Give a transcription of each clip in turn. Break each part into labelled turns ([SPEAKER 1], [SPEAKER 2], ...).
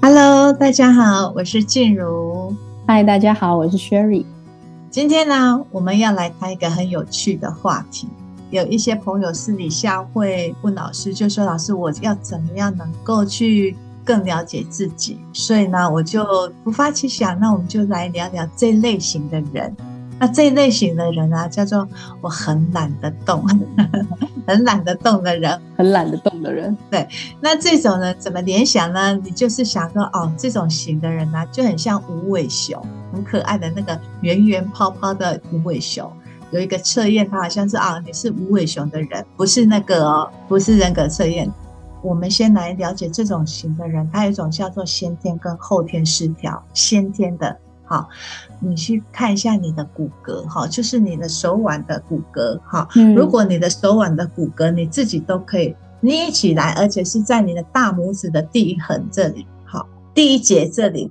[SPEAKER 1] Hello，大家好，我是静茹。
[SPEAKER 2] 嗨，大家好，我是 Sherry。
[SPEAKER 1] 今天呢，我们要来谈一个很有趣的话题。有一些朋友私底下会问老师，就说：“老师，我要怎么样能够去更了解自己？”所以呢，我就突发奇想，那我们就来聊聊这类型的人。那这类型的人啊，叫做我很懒得动，很懒得动的人，
[SPEAKER 2] 很懒得动的人。
[SPEAKER 1] 对，那这种呢，怎么联想呢？你就是想说，哦，这种型的人呢、啊，就很像无尾熊，很可爱的那个圆圆泡泡的无尾熊。有一个测验，它好像是啊，你是无尾熊的人，不是那个哦，不是人格测验。我们先来了解这种型的人，他有一种叫做先天跟后天失调，先天的。好，你去看一下你的骨骼，哈，就是你的手腕的骨骼，哈。如果你的手腕的骨骼你自己都可以捏起来，而且是在你的大拇指的第一横这里，好，第一节这里，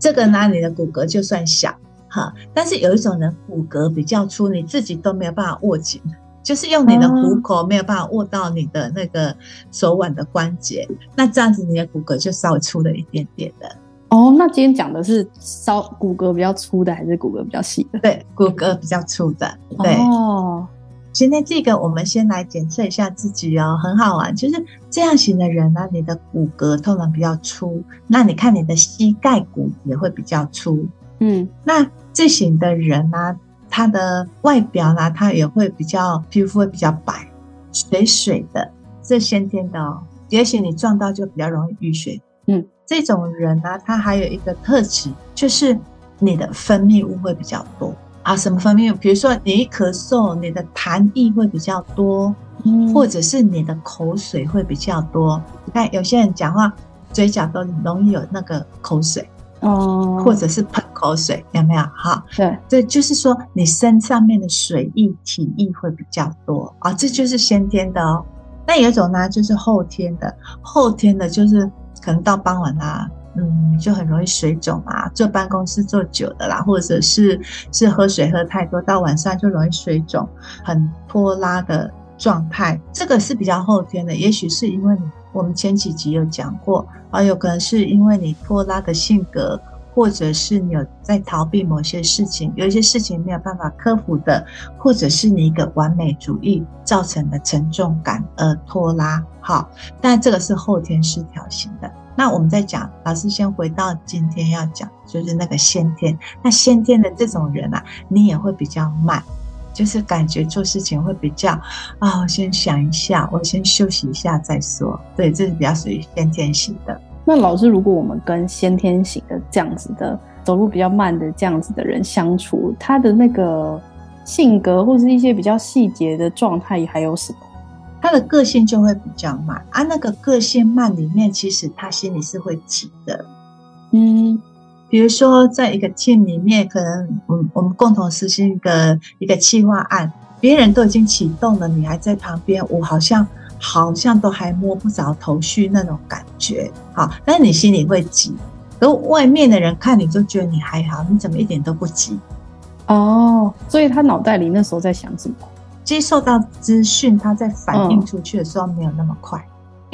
[SPEAKER 1] 这个呢，你的骨骼就算小，哈。但是有一种人骨骼比较粗，你自己都没有办法握紧，就是用你的虎口没有办法握到你的那个手腕的关节，那这样子你的骨骼就稍微粗了一点点的。
[SPEAKER 2] 哦，那今天讲的是稍骨骼比较粗的，还是骨骼比较细的？
[SPEAKER 1] 对，骨骼比较粗的。对哦，今天这个我们先来检测一下自己哦，很好玩。就是这样型的人呢，你的骨骼通常比较粗，那你看你的膝盖骨也会比较粗。嗯，那这型的人呢，他的外表呢，他也会比较皮肤会比较白，水水的，这先天的哦。也许你撞到就比较容易淤血。嗯。这种人呢、啊，他还有一个特质，就是你的分泌物会比较多啊。什么分泌物？比如说你一咳嗽，你的痰液会比较多，嗯，或者是你的口水会比较多。你看有些人讲话嘴角都容易有那个口水哦，或者是喷口水，有没有？哈，对，对，就是说你身上面的水液体液会比较多啊，这就是先天的哦。那有一种呢，就是后天的，后天的就是。可能到傍晚啦，嗯，就很容易水肿啊，坐办公室坐久的啦，或者是是喝水喝太多，到晚上就容易水肿，很拖拉的状态，这个是比较后天的。也许是因为你，我们前几集有讲过啊，有可能是因为你拖拉的性格，或者是你有在逃避某些事情，有一些事情没有办法克服的，或者是你一个完美主义造成的沉重感而拖拉。好，但这个是后天失调型的。那我们再讲，老师先回到今天要讲，就是那个先天。那先天的这种人啊，你也会比较慢，就是感觉做事情会比较啊，我先想一下，我先休息一下再说。对，这是比较属于先天型的。
[SPEAKER 2] 那老师，如果我们跟先天型的这样子的走路比较慢的这样子的人相处，他的那个性格或是一些比较细节的状态还有什么？
[SPEAKER 1] 他的个性就会比较慢啊，那个个性慢里面，其实他心里是会急的。嗯，比如说在一个 team 里面，可能我我们共同实行一个一个企划案，别人都已经启动了，你还在旁边，我好像好像都还摸不着头绪那种感觉。好，但是你心里会急，而外面的人看你就觉得你还好，你怎么一点都不急？
[SPEAKER 2] 哦，所以他脑袋里那时候在想什么？
[SPEAKER 1] 接受到资讯，他在反应出去的时候没有那么快，因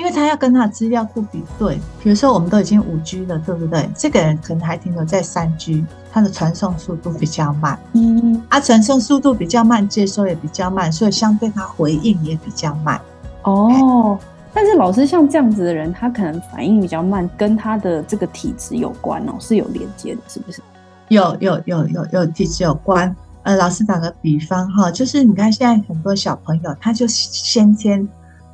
[SPEAKER 1] 为他要跟他的资料库比对。比如说，我们都已经五 G 了，对不对？这个人可能还停留在三 G，他的传送速度比较慢。嗯，啊，传送速度比较慢，接收也比较慢，所以相对他回应也比较慢。
[SPEAKER 2] 哦，但是老师像这样子的人，他可能反应比较慢，跟他的这个体质有关哦，是有连接的，是不是？
[SPEAKER 1] 有有有有有体质有关。呃，老师打个比方哈，就是你看现在很多小朋友，他就先天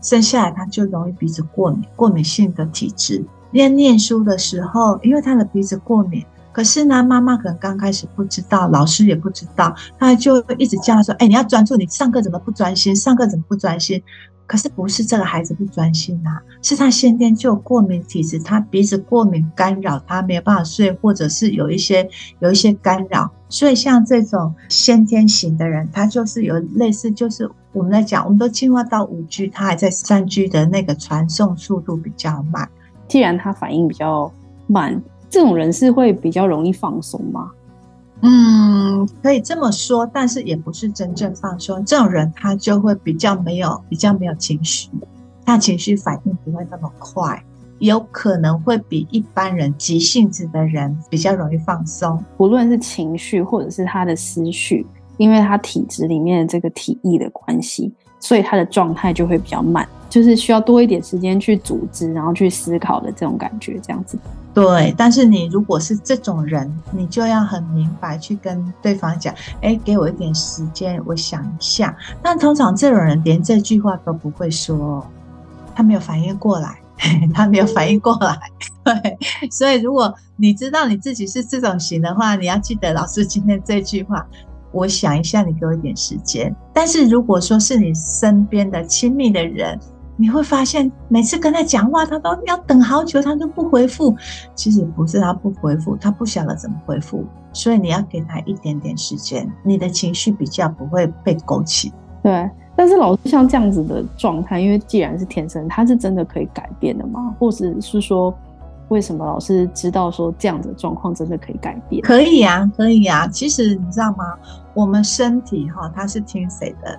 [SPEAKER 1] 生下来他就容易鼻子过敏，过敏性的体质。念念书的时候，因为他的鼻子过敏，可是呢，妈妈可能刚开始不知道，老师也不知道，他就一直叫他说：“哎，你要专注，你上课怎么不专心？上课怎么不专心？”可是不是这个孩子不专心呐、啊，是他先天就有过敏体质，他鼻子过敏干扰他没有办法睡，或者是有一些有一些干扰，所以像这种先天型的人，他就是有类似就是我们在讲，我们都进化到五 G，它还在三 G 的那个传送速度比较慢。
[SPEAKER 2] 既然他反应比较慢，这种人是会比较容易放松吗？
[SPEAKER 1] 嗯，可以这么说，但是也不是真正放松。这种人他就会比较没有比较没有情绪，他情绪反应不会那么快，有可能会比一般人急性子的人比较容易放松。
[SPEAKER 2] 无论是情绪或者是他的思绪，因为他体质里面的这个体液的关系，所以他的状态就会比较慢，就是需要多一点时间去组织，然后去思考的这种感觉，这样子。
[SPEAKER 1] 对，但是你如果是这种人，你就要很明白去跟对方讲，哎，给我一点时间，我想一下。但通常这种人连这句话都不会说，他没有反应过来，他没有反应过来。对，所以如果你知道你自己是这种型的话，你要记得老师今天这句话，我想一下，你给我一点时间。但是如果说是你身边的亲密的人，你会发现，每次跟他讲话，他都要等好久，他都不回复。其实不是他不回复，他不晓得怎么回复，所以你要给他一点点时间，你的情绪比较不会被勾起。
[SPEAKER 2] 对，但是老师像这样子的状态，因为既然是天生，他是真的可以改变的吗？或者是说，为什么老师知道说这样的状况真的可以改变？
[SPEAKER 1] 可以啊，可以啊。其实你知道吗？我们身体哈，它是听谁的？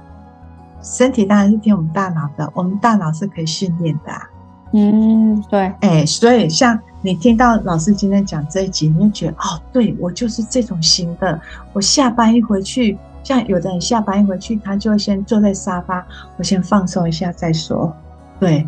[SPEAKER 1] 身体当然是听我们大脑的，我们大脑是可以训练的啊。
[SPEAKER 2] 嗯，对，
[SPEAKER 1] 哎、欸，所以像你听到老师今天讲这一集，你就觉得哦，对，我就是这种型的。我下班一回去，像有的人下班一回去，他就会先坐在沙发，我先放松一下再说。对，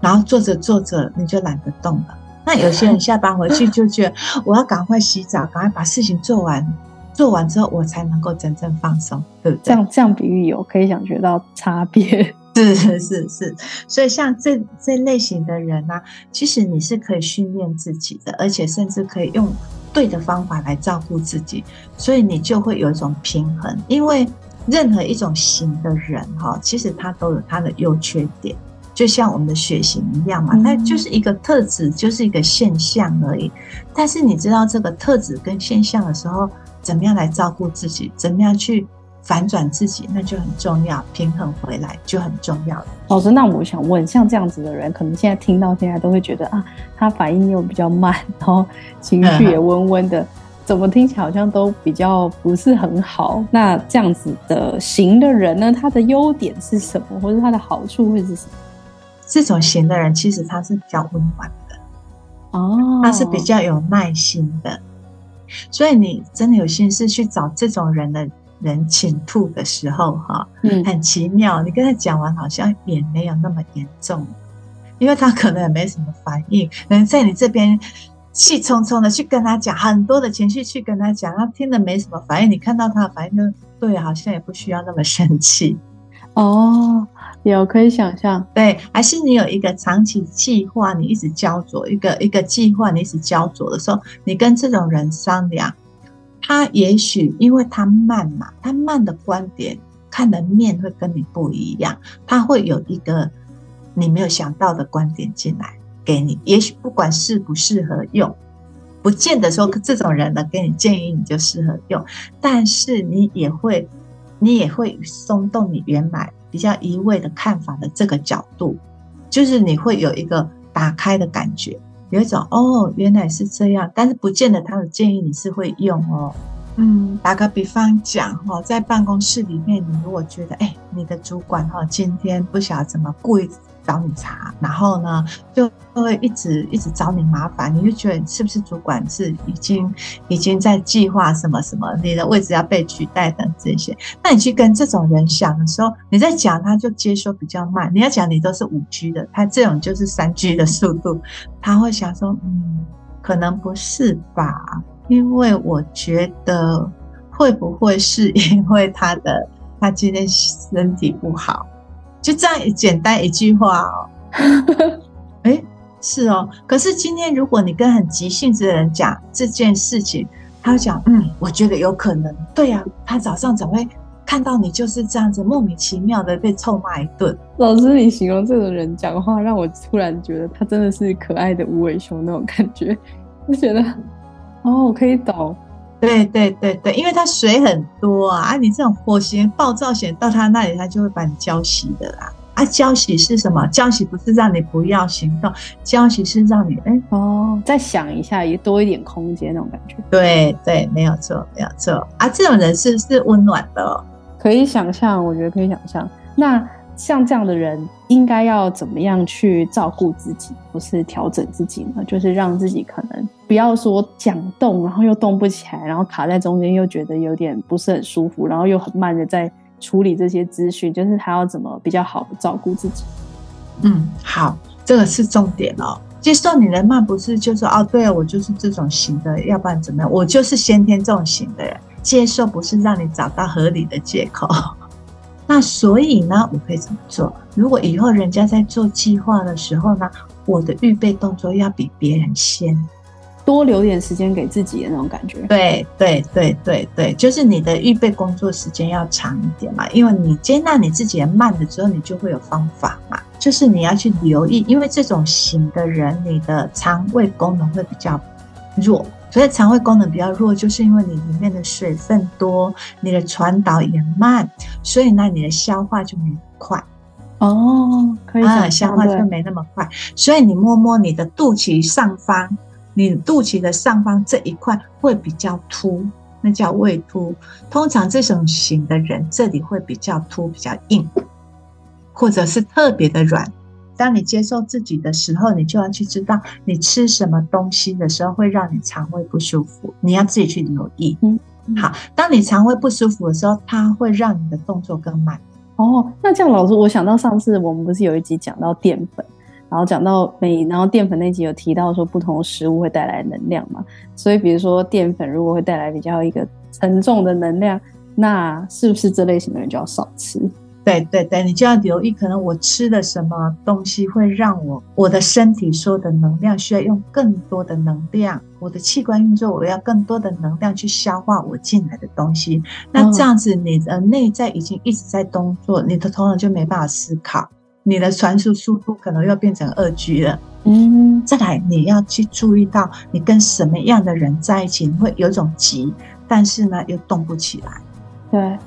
[SPEAKER 1] 然后坐着坐着你就懒得动了。那有些人下班回去就觉得我要赶快洗澡，赶快把事情做完。做完之后，我才能够真正放松，对不对？
[SPEAKER 2] 这样这样比喻有可以想觉到差别，
[SPEAKER 1] 是是是是。所以像这这类型的人呢、啊，其实你是可以训练自己的，而且甚至可以用对的方法来照顾自己，所以你就会有一种平衡。因为任何一种型的人哈，其实他都有他的优缺点，就像我们的血型一样嘛，它就是一个特质，就是一个现象而已。但是你知道这个特质跟现象的时候，怎么样来照顾自己？怎么样去反转自己？那就很重要，平衡回来就很重要了。
[SPEAKER 2] 老师，那我想问，像这样子的人，可能现在听到现在都会觉得啊，他反应又比较慢，然后情绪也温温的，怎么听起来好像都比较不是很好？那这样子的型的人呢？他的优点是什么，或者他的好处会是什么？
[SPEAKER 1] 这种型的人其实他是比较温婉的
[SPEAKER 2] 哦，
[SPEAKER 1] 他是比较有耐心的。所以你真的有心思去找这种人的人倾吐的时候，哈，嗯，很奇妙。你跟他讲完，好像也没有那么严重，因为他可能也没什么反应。可能在你这边气冲冲的去跟他讲很多的情绪，去跟他讲，他听了没什么反应。你看到他的反应，就对，好像也不需要那么生气。
[SPEAKER 2] 哦，有可以想象，
[SPEAKER 1] 对，还是你有一个长期计划，你一直焦灼，一个一个计划，你一直焦灼的时候，你跟这种人商量，他也许因为他慢嘛，他慢的观点看的面会跟你不一样，他会有一个你没有想到的观点进来给你，也许不管适不适合用，不见得说这种人呢给你建议你就适合用，但是你也会。你也会松动你原来比较一味的看法的这个角度，就是你会有一个打开的感觉，有一种哦，原来是这样，但是不见得他的建议你是会用哦。嗯，打个比方讲哈，在办公室里面，你如果觉得哎，你的主管哈今天不晓得怎么故意。找你茬，然后呢，就会一直一直找你麻烦，你就觉得你是不是主管是已经已经在计划什么什么，你的位置要被取代等这些。那你去跟这种人想的时候，你在讲他就接收比较慢。你要讲你都是五 G 的，他这种就是三 G 的速度，他会想说，嗯，可能不是吧？因为我觉得会不会是因为他的他今天身体不好？就这样简单一句话哦，哎，是哦。可是今天如果你跟很急性子的人讲这件事情，他会讲，嗯，我觉得有可能。对呀，他早上怎么会看到你就是这样子莫名其妙的被臭骂一顿？
[SPEAKER 2] 老师，你形容这种人讲话，让我突然觉得他真的是可爱的无尾熊那种感觉，就觉得哦，我可以懂。
[SPEAKER 1] 对对对对，因为它水很多啊，啊，你这种火型暴躁型到他那里，他就会把你浇熄的啦。啊，浇熄是什么？浇熄不是让你不要行动，浇熄是让你哎
[SPEAKER 2] 哦，再想一下，也多一点空间那种感觉。
[SPEAKER 1] 对对，没有错，没有错啊，这种人是是温暖的哦，
[SPEAKER 2] 可以想象，我觉得可以想象。那。像这样的人，应该要怎么样去照顾自己，或是调整自己呢？就是让自己可能不要说想动，然后又动不起来，然后卡在中间，又觉得有点不是很舒服，然后又很慢的在处理这些资讯，就是他要怎么比较好的照顾自己？
[SPEAKER 1] 嗯，好，这个是重点哦。接受你的慢，不是就说哦，对啊，我就是这种型的，要不然怎么样？我就是先天这种型的人。接受不是让你找到合理的借口。那所以呢，我可以怎么做？如果以后人家在做计划的时候呢，我的预备动作要比别人先，
[SPEAKER 2] 多留点时间给自己的那种感觉。
[SPEAKER 1] 对对对对对，就是你的预备工作时间要长一点嘛，因为你接纳你自己的慢的时候，你就会有方法嘛。就是你要去留意，因为这种型的人，你的肠胃功能会比较弱。所以肠胃功能比较弱，就是因为你里面的水分多，你的传导也慢，所以呢，你的消化就没那么快。
[SPEAKER 2] 哦，可以啊，
[SPEAKER 1] 消化就没那么快。所以你摸摸你的肚脐上方，你肚脐的上方这一块会比较凸，那叫胃凸。通常这种型的人，这里会比较凸，比较硬，或者是特别的软。当你接受自己的时候，你就要去知道你吃什么东西的时候会让你肠胃不舒服，你要自己去留意。嗯，好，当你肠胃不舒服的时候，它会让你的动作更慢。
[SPEAKER 2] 哦，那这样老师，我想到上次我们不是有一集讲到淀粉，然后讲到每，然后淀粉那集有提到说不同食物会带来能量嘛？所以比如说淀粉如果会带来比较一个沉重的能量，那是不是这类型的人就要少吃？
[SPEAKER 1] 对对对，你就要留意，可能我吃的什么东西会让我我的身体所有的能量需要用更多的能量，我的器官运作我要更多的能量去消化我进来的东西。那这样子，你的内在已经一直在动作，你的头脑就没办法思考，你的传输速度可能又变成二 G 了。嗯，再来你要去注意到，你跟什么样的人在一起，你会有种急，但是呢又动不起来。
[SPEAKER 2] 对。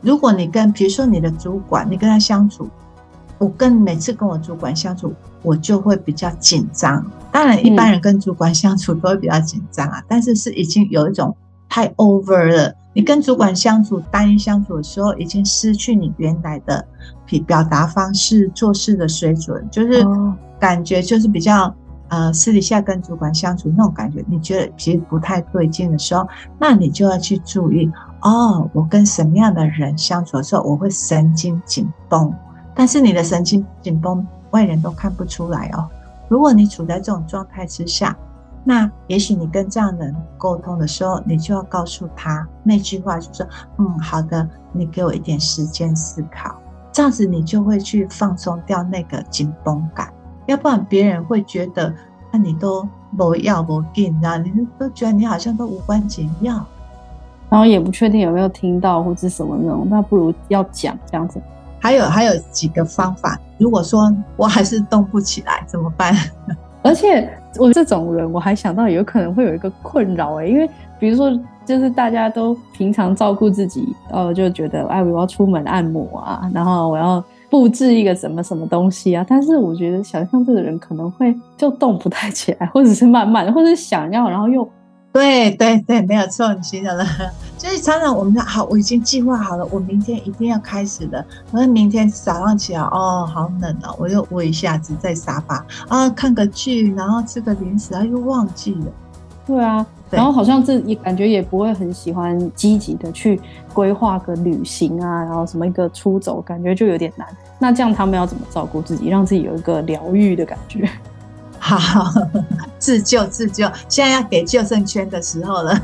[SPEAKER 1] 如果你跟，比如说你的主管，你跟他相处，我跟每次跟我主管相处，我就会比较紧张。当然，一般人跟主管相处都会比较紧张啊，但是是已经有一种太 over 了。你跟主管相处、单一相处的时候，已经失去你原来的表表达方式、做事的水准，就是感觉就是比较呃私底下跟主管相处那种感觉，你觉得其实不太对劲的时候，那你就要去注意。哦，我跟什么样的人相处的时候，我会神经紧绷，但是你的神经紧绷，外人都看不出来哦。如果你处在这种状态之下，那也许你跟这样的人沟通的时候，你就要告诉他那句话，就说，嗯，好的，你给我一点时间思考，这样子你就会去放松掉那个紧绷感，要不然别人会觉得，那你都不要不紧啊，你都觉得你好像都无关紧要。
[SPEAKER 2] 然后也不确定有没有听到或者什么那种，那不如要讲这样子。
[SPEAKER 1] 还有还有几个方法，如果说我还是动不起来怎么办？
[SPEAKER 2] 而且我这种人，我还想到有可能会有一个困扰哎，因为比如说就是大家都平常照顾自己，呃，就觉得哎，我要出门按摩啊，然后我要布置一个什么什么东西啊，但是我觉得想象这个人可能会就动不太起来，或者是慢慢，或者是想要，然后又。
[SPEAKER 1] 对对对，没有错，你形容了。所以常常我们说好，我已经计划好了，我明天一定要开始的。可是明天早上起来，哦，好冷哦，我又窝一下子在沙发啊，看个剧，然后吃个零食，然后又忘记了。
[SPEAKER 2] 对啊，然后好像这也感觉也不会很喜欢积极的去规划个旅行啊，然后什么一个出走，感觉就有点难。那这样他们要怎么照顾自己，让自己有一个疗愈的感觉？
[SPEAKER 1] 好，自救自救，现在要给救生圈的时候了。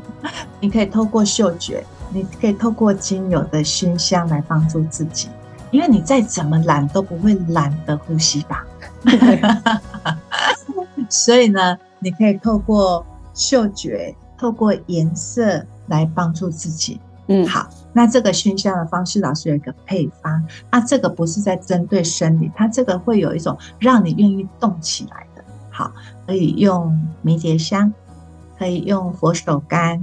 [SPEAKER 1] 你可以透过嗅觉，你可以透过精油的熏香来帮助自己，因为你再怎么懒都不会懒得呼吸吧。所以呢，你可以透过嗅觉，透过颜色来帮助自己。嗯，好，那这个熏香的方式，老师有一个配方。那这个不是在针对生理，它这个会有一种让你愿意动起来的。好，可以用迷迭香，可以用佛手柑，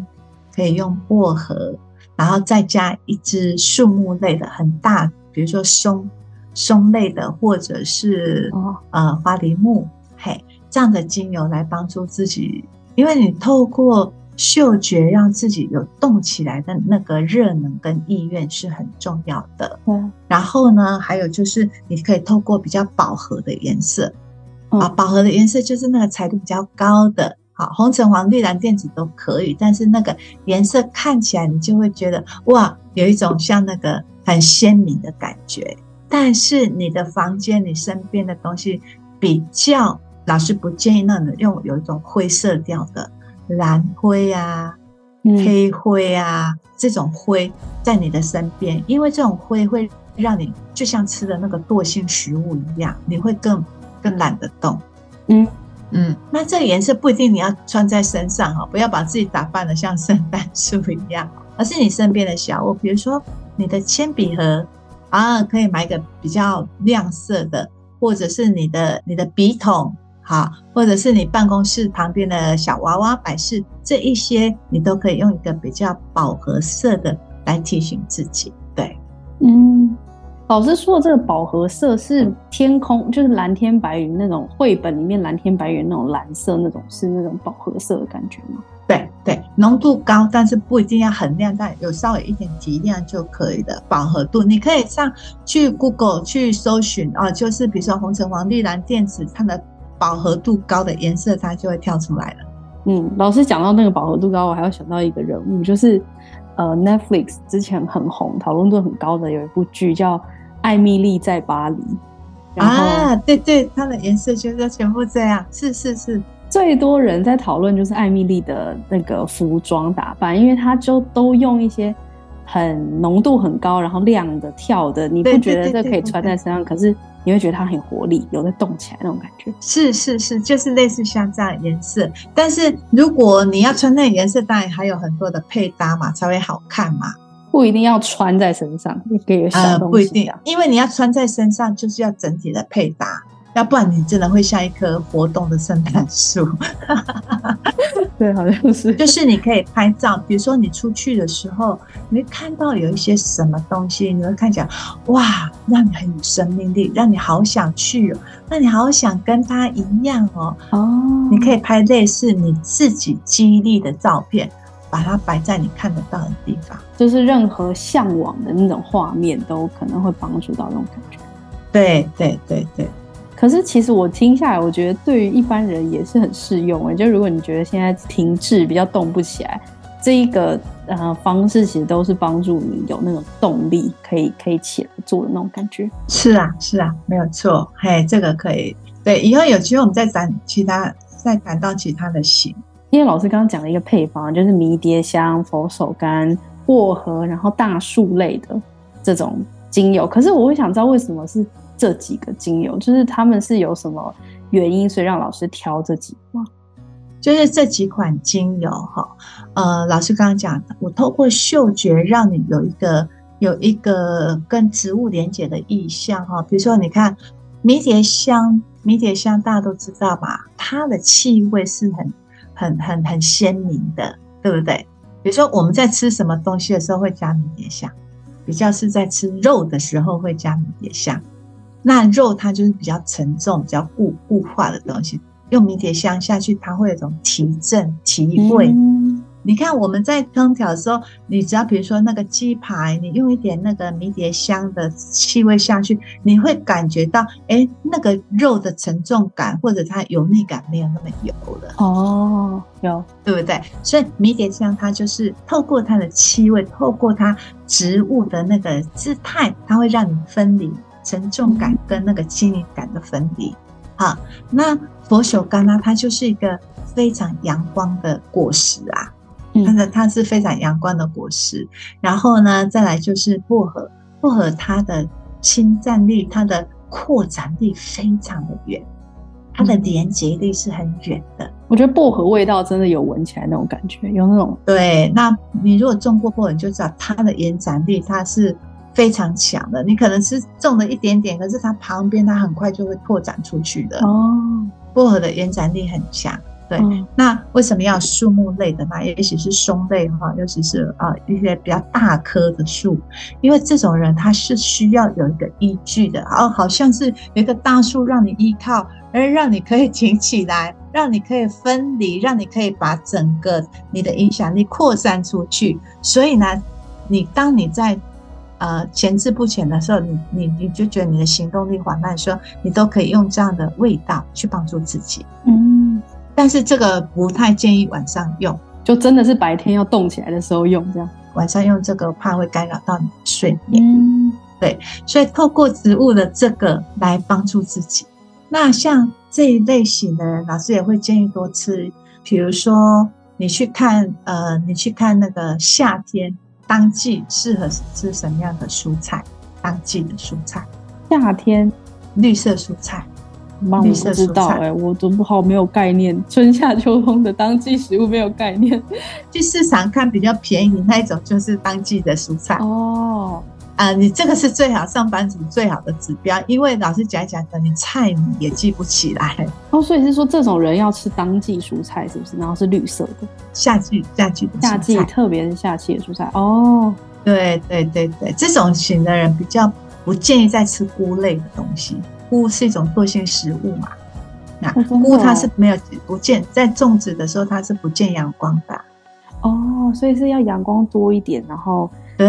[SPEAKER 1] 可以用薄荷，然后再加一支树木类的很大，比如说松松类的，或者是呃花梨木，嘿，这样的精油来帮助自己，因为你透过嗅觉让自己有动起来的那个热能跟意愿是很重要的。嗯，然后呢，还有就是你可以透过比较饱和的颜色，啊，饱和的颜色就是那个彩度比较高的。好，红橙黄绿蓝靛紫都可以，但是那个颜色看起来你就会觉得哇，有一种像那个很鲜明的感觉。但是你的房间、你身边的东西比较，老师不建议让你用有一种灰色调的蓝灰啊、黑灰啊、嗯、这种灰在你的身边，因为这种灰会让你就像吃的那个惰性食物一样，你会更更懒得动。嗯。嗯，那这个颜色不一定你要穿在身上哈，不要把自己打扮得像圣诞树一样，而是你身边的小物，比如说你的铅笔盒啊，可以买一个比较亮色的，或者是你的你的笔筒，好，或者是你办公室旁边的小娃娃摆饰，这一些你都可以用一个比较饱和色的来提醒自己，对，嗯。
[SPEAKER 2] 老师说的这个饱和色是天空，就是蓝天白云那种绘本里面蓝天白云那种蓝色，那种是那种饱和色的感觉吗？
[SPEAKER 1] 对对，浓度高，但是不一定要很亮，但有稍微一点提亮就可以的饱和度。你可以上去 Google 去搜寻啊，就是比如说红橙黄绿蓝靛紫，它的饱和度高的颜色，它就会跳出来了。
[SPEAKER 2] 嗯，老师讲到那个饱和度高，我还要想到一个人物，就是呃 Netflix 之前很红、讨论度很高的有一部剧叫。艾米丽在巴黎
[SPEAKER 1] 啊，对对，它的颜色就是全部这样，是是是，
[SPEAKER 2] 最多人在讨论就是艾米丽的那个服装打扮，因为她就都用一些很浓度很高，然后亮的跳的，你不觉得这可以穿在身上？可是你会觉得它很活力，有在动起来那种感觉。
[SPEAKER 1] 是是是，就是类似像这样颜色，但是如果你要穿那个颜色，当然还有很多的配搭嘛，才会好看嘛。
[SPEAKER 2] 不一定要穿在身上，也可以有小东西啊。
[SPEAKER 1] 呃，不一定，因为你要穿在身上，就是要整体的配搭，要不然你真的会像一棵活动的圣诞树。
[SPEAKER 2] 对，好像是。
[SPEAKER 1] 就是你可以拍照，比如说你出去的时候，你会看到有一些什么东西，你会看起来哇，让你很有生命力，让你好想去哦，让你好想跟他一样哦。哦，你可以拍类似你自己激励的照片。把它摆在你看得到的地方，
[SPEAKER 2] 就是任何向往的那种画面，都可能会帮助到那种感觉。
[SPEAKER 1] 对对对对。
[SPEAKER 2] 可是其实我听下来，我觉得对于一般人也是很适用诶。就如果你觉得现在停滞比较动不起来，这一个呃方式其实都是帮助你有那种动力，可以可以起来做的那种感觉。
[SPEAKER 1] 是啊是啊，没有错。嘿，这个可以。对，以后有机会我们再讲其他，再谈到其他的型。
[SPEAKER 2] 因为老师刚刚讲了一个配方，就是迷迭香、佛手柑、薄荷，然后大树类的这种精油。可是我会想知道，为什么是这几个精油？就是他们是有什么原因，所以让老师挑这几个吗？
[SPEAKER 1] 就是这几款精油哈，呃，老师刚刚讲的，我透过嗅觉让你有一个有一个跟植物连接的意象哈。比如说，你看迷迭香，迷迭香大家都知道吧？它的气味是很。很很很鲜明的，对不对？比如说我们在吃什么东西的时候会加迷迭香，比较是在吃肉的时候会加迷迭香。那肉它就是比较沉重、比较固固化的东西，用迷迭香下去，它会有一种提振提味。嗯你看我们在烹调的时候，你只要比如说那个鸡排，你用一点那个迷迭香的气味下去，你会感觉到，哎，那个肉的沉重感或者它油腻感没有那么油了。
[SPEAKER 2] 哦，有，
[SPEAKER 1] 对不对？所以迷迭香它就是透过它的气味，透过它植物的那个姿态，它会让你分离沉重感跟那个轻盈感的分离。好，那佛手柑呢，它就是一个非常阳光的果实啊。它的它是非常阳光的果实，然后呢，再来就是薄荷，薄荷它的侵占力、它的扩展力非常的远，它的连接力是很远的。
[SPEAKER 2] 我觉得薄荷味道真的有闻起来那种感觉，有那种
[SPEAKER 1] 对。那你如果种过薄荷，你就知道它的延展力它是非常强的。你可能是种了一点点，可是它旁边它很快就会拓展出去的。哦，薄荷的延展力很强。对，嗯、那为什么要树木类的呢？也许是松类哈，尤其是啊一些比较大棵的树，因为这种人他是需要有一个依据的，哦，好像是有一个大树让你依靠，而让你可以挺起来，让你可以分离，让你可以把整个你的影响力扩散出去。所以呢，你当你在呃前置不前的时候，你你你就觉得你的行动力缓慢的时候，你都可以用这样的味道去帮助自己。嗯。但是这个不太建议晚上用，
[SPEAKER 2] 就真的是白天要动起来的时候用，这样
[SPEAKER 1] 晚上用这个怕会干扰到你的睡眠。嗯，对，所以透过植物的这个来帮助自己。那像这一类型的人，老师也会建议多吃，比如说你去看，呃，你去看那个夏天当季适合吃什么样的蔬菜，当季的蔬菜，
[SPEAKER 2] 夏天
[SPEAKER 1] 绿色蔬菜。
[SPEAKER 2] 我不知道哎、欸，我都不好没有概念，春夏秋冬的当季食物没有概念。
[SPEAKER 1] 去市场看比较便宜那一种，就是当季的蔬菜哦。啊、呃，你这个是最好上班族最好的指标，因为老师讲一讲，等你菜你也记不起来
[SPEAKER 2] 哦。所以是说这种人要吃当季蔬菜是不是？然后是绿色的
[SPEAKER 1] 夏季夏季的
[SPEAKER 2] 夏季，特别是夏季的蔬菜哦。
[SPEAKER 1] 对对对对，这种型的人比较不建议再吃菇类的东西。菇是一种惰性食物嘛？那菇它是没有不见在种植的时候，它是不见阳光的
[SPEAKER 2] 哦，所以是要阳光多一点，然后
[SPEAKER 1] 对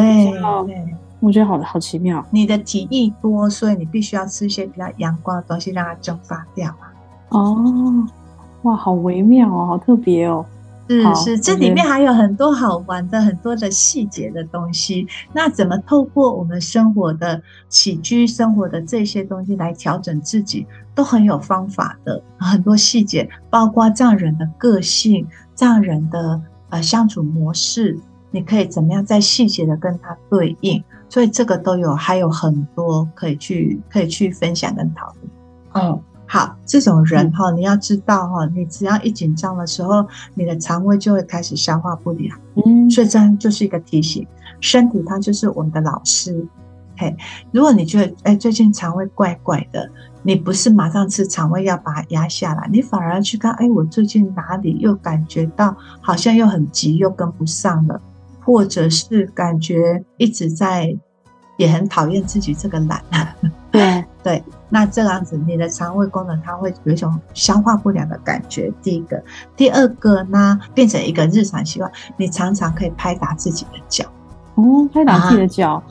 [SPEAKER 1] 对，
[SPEAKER 2] 我觉得好好奇妙。
[SPEAKER 1] 你的体液多，所以你必须要吃一些比较阳光的东西，让它蒸发掉啊。
[SPEAKER 2] 哦，哇，好微妙哦，好特别哦。
[SPEAKER 1] 是是，这里面还有很多好玩的、很多的细节的东西。那怎么透过我们生活的起居、生活的这些东西来调整自己，都很有方法的。很多细节，包括这样人的个性、这样人的呃相处模式，你可以怎么样在细节的跟他对应。所以这个都有，还有很多可以去可以去分享跟讨论。嗯。好，这种人哈，你要知道哈，你只要一紧张的时候，你的肠胃就会开始消化不良。嗯，所以这样就是一个提醒，身体它就是我们的老师。嘿，如果你觉得哎最近肠胃怪怪的，你不是马上吃肠胃药把它压下来，你反而要去看，哎，我最近哪里又感觉到好像又很急又跟不上了，或者是感觉一直在。也很讨厌自己这个懒，
[SPEAKER 2] 对
[SPEAKER 1] 对，那这样子你的肠胃功能它会有一种消化不良的感觉。第一个，第二个呢，变成一个日常习惯，你常常可以拍打自己的脚，
[SPEAKER 2] 哦，拍打自己的脚，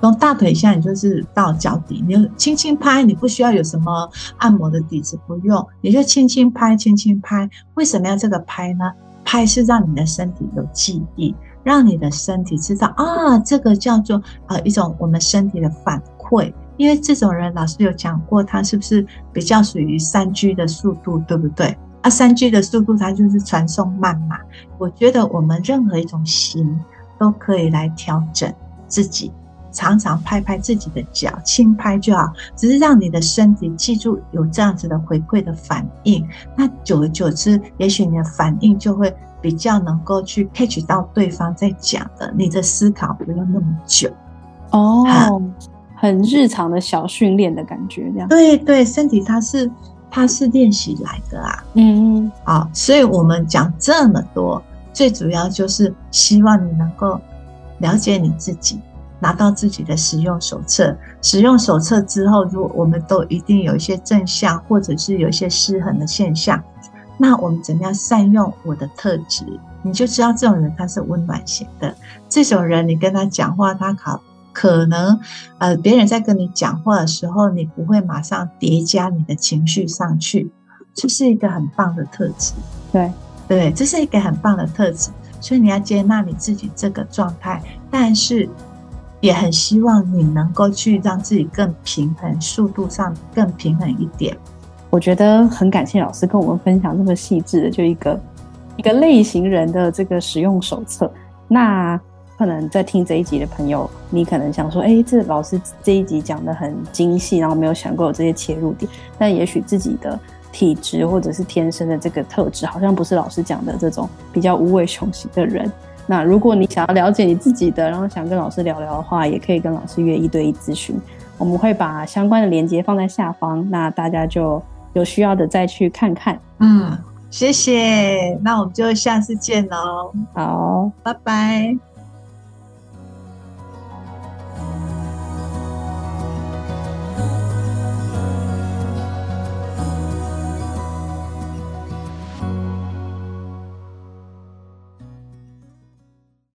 [SPEAKER 1] 从大腿下你就是到脚底，你就轻轻拍，你不需要有什么按摩的底子，不用，你就轻轻拍，轻轻拍。为什么要这个拍呢？拍是让你的身体有记忆。让你的身体知道啊，这个叫做呃一种我们身体的反馈，因为这种人老师有讲过，他是不是比较属于三 G 的速度，对不对？啊，三 G 的速度它就是传送慢嘛。我觉得我们任何一种型都可以来调整自己，常常拍拍自己的脚，轻拍就好，只是让你的身体记住有这样子的回馈的反应。那久而久之，也许你的反应就会。比较能够去 catch 到对方在讲的，你的思考不用那么久
[SPEAKER 2] 哦，很日常的小训练的感觉，这样
[SPEAKER 1] 对对，身体它是它是练习来的啊，嗯，好，所以我们讲这么多，最主要就是希望你能够了解你自己，拿到自己的使用手册，使用手册之后，如果我们都一定有一些正向，或者是有一些失衡的现象。那我们怎么样善用我的特质？你就知道这种人他是温暖型的。这种人你跟他讲话，他可可能呃，别人在跟你讲话的时候，你不会马上叠加你的情绪上去，这是一个很棒的特质。
[SPEAKER 2] 对
[SPEAKER 1] 对，这是一个很棒的特质。所以你要接纳你自己这个状态，但是也很希望你能够去让自己更平衡，速度上更平衡一点。
[SPEAKER 2] 我觉得很感谢老师跟我们分享这么细致的，就一个一个类型人的这个使用手册。那可能在听这一集的朋友，你可能想说，哎，这老师这一集讲得很精细，然后没有想过有这些切入点。但也许自己的体质或者是天生的这个特质，好像不是老师讲的这种比较无畏雄心的人。那如果你想要了解你自己的，然后想跟老师聊聊的话，也可以跟老师约一对一咨询。我们会把相关的链接放在下方，那大家就。有需要的再去看看。
[SPEAKER 1] 嗯，谢谢，那我们就下次见喽。
[SPEAKER 2] 好，
[SPEAKER 1] 拜拜。